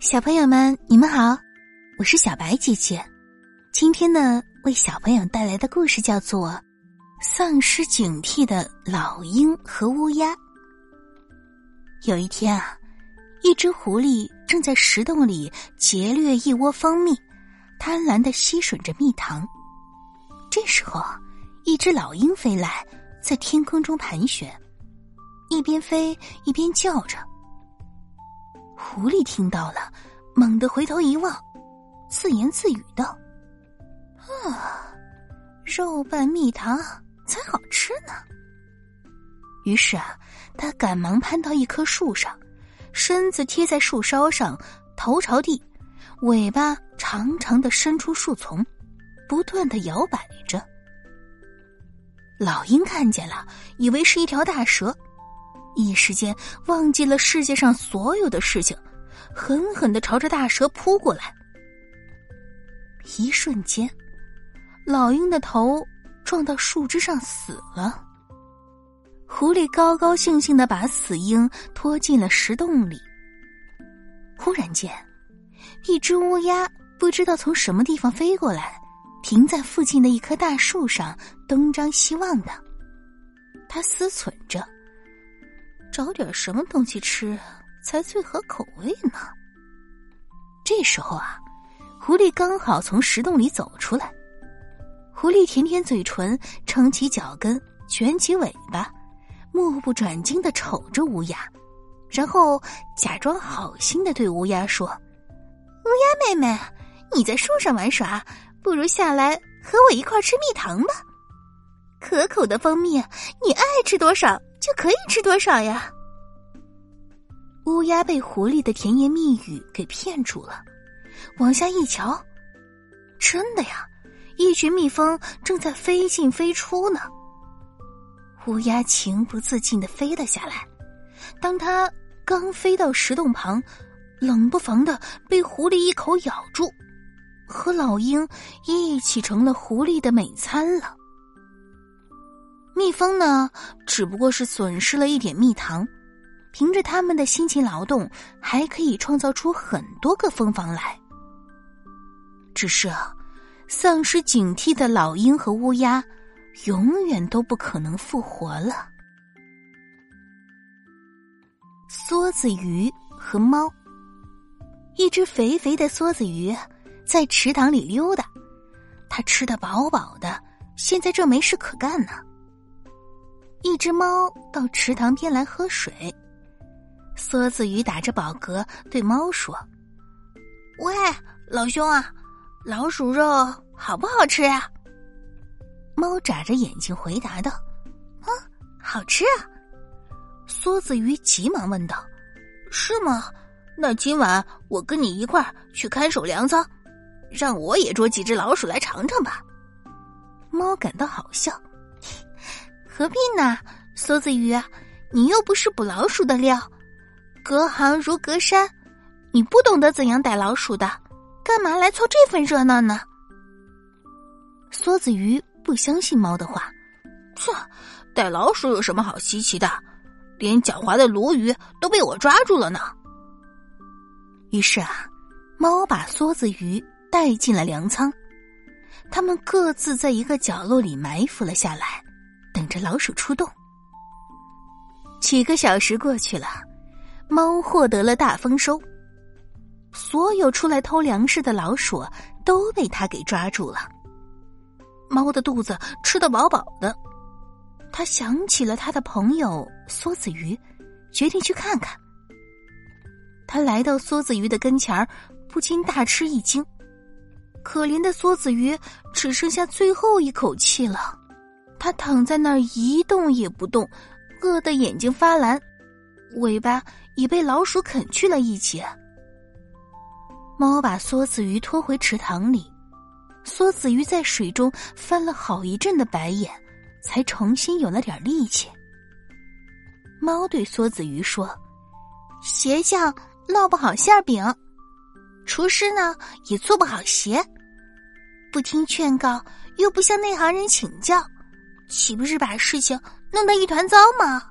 小朋友们，你们好，我是小白姐姐。今天呢，为小朋友带来的故事叫做《丧失警惕的老鹰和乌鸦》。有一天啊，一只狐狸正在石洞里劫掠一窝蜂蜜，贪婪的吸吮着蜜糖。这时候，一只老鹰飞来，在天空中盘旋，一边飞一边叫着。狐狸听到了，猛地回头一望，自言自语道：“啊，肉拌蜜糖才好吃呢。”于是啊，他赶忙攀到一棵树上，身子贴在树梢上，头朝地，尾巴长长的伸出树丛，不断的摇摆着。老鹰看见了，以为是一条大蛇。一时间忘记了世界上所有的事情，狠狠的朝着大蛇扑过来。一瞬间，老鹰的头撞到树枝上死了。狐狸高高兴兴的把死鹰拖进了石洞里。忽然间，一只乌鸦不知道从什么地方飞过来，停在附近的一棵大树上，东张西望的。它思忖着。找点什么东西吃才最合口味呢？这时候啊，狐狸刚好从石洞里走出来。狐狸舔舔嘴唇，撑起脚跟，卷起尾巴，目不转睛的瞅着乌鸦，然后假装好心的对乌鸦说：“乌鸦妹妹，你在树上玩耍，不如下来和我一块吃蜜糖吧。可口的蜂蜜，你爱吃多少？”就可以吃多少呀？乌鸦被狐狸的甜言蜜语给骗住了，往下一瞧，真的呀，一群蜜蜂正在飞进飞出呢。乌鸦情不自禁的飞了下来，当它刚飞到石洞旁，冷不防的被狐狸一口咬住，和老鹰一起成了狐狸的美餐了。蜜蜂呢，只不过是损失了一点蜜糖，凭着他们的辛勤劳动，还可以创造出很多个蜂房来。只是，丧失警惕的老鹰和乌鸦，永远都不可能复活了。梭子鱼和猫，一只肥肥的梭子鱼在池塘里溜达，它吃得饱饱的，现在正没事可干呢。一只猫到池塘边来喝水，梭子鱼打着饱嗝对猫说：“喂，老兄啊，老鼠肉好不好吃呀？”猫眨着眼睛回答道：“啊，好吃啊！”梭子鱼急忙问道：“是吗？那今晚我跟你一块儿去看守粮仓，让我也捉几只老鼠来尝尝吧。”猫感到好笑。何必呢，梭子鱼，你又不是捕老鼠的料，隔行如隔山，你不懂得怎样逮老鼠的，干嘛来凑这份热闹呢？梭子鱼不相信猫的话，切，逮老鼠有什么好稀奇的？连狡猾的鲈鱼都被我抓住了呢。于是啊，猫把梭子鱼带进了粮仓，他们各自在一个角落里埋伏了下来。着老鼠出动。几个小时过去了，猫获得了大丰收。所有出来偷粮食的老鼠都被他给抓住了。猫的肚子吃得饱饱的，他想起了他的朋友梭子鱼，决定去看看。他来到梭子鱼的跟前儿，不禁大吃一惊。可怜的梭子鱼只剩下最后一口气了。他躺在那儿一动也不动，饿得眼睛发蓝，尾巴已被老鼠啃去了一截。猫把梭子鱼拖回池塘里，梭子鱼在水中翻了好一阵的白眼，才重新有了点力气。猫对梭子鱼说：“鞋匠烙不好馅饼，厨师呢也做不好鞋，不听劝告，又不向内行人请教。”岂不是把事情弄得一团糟吗？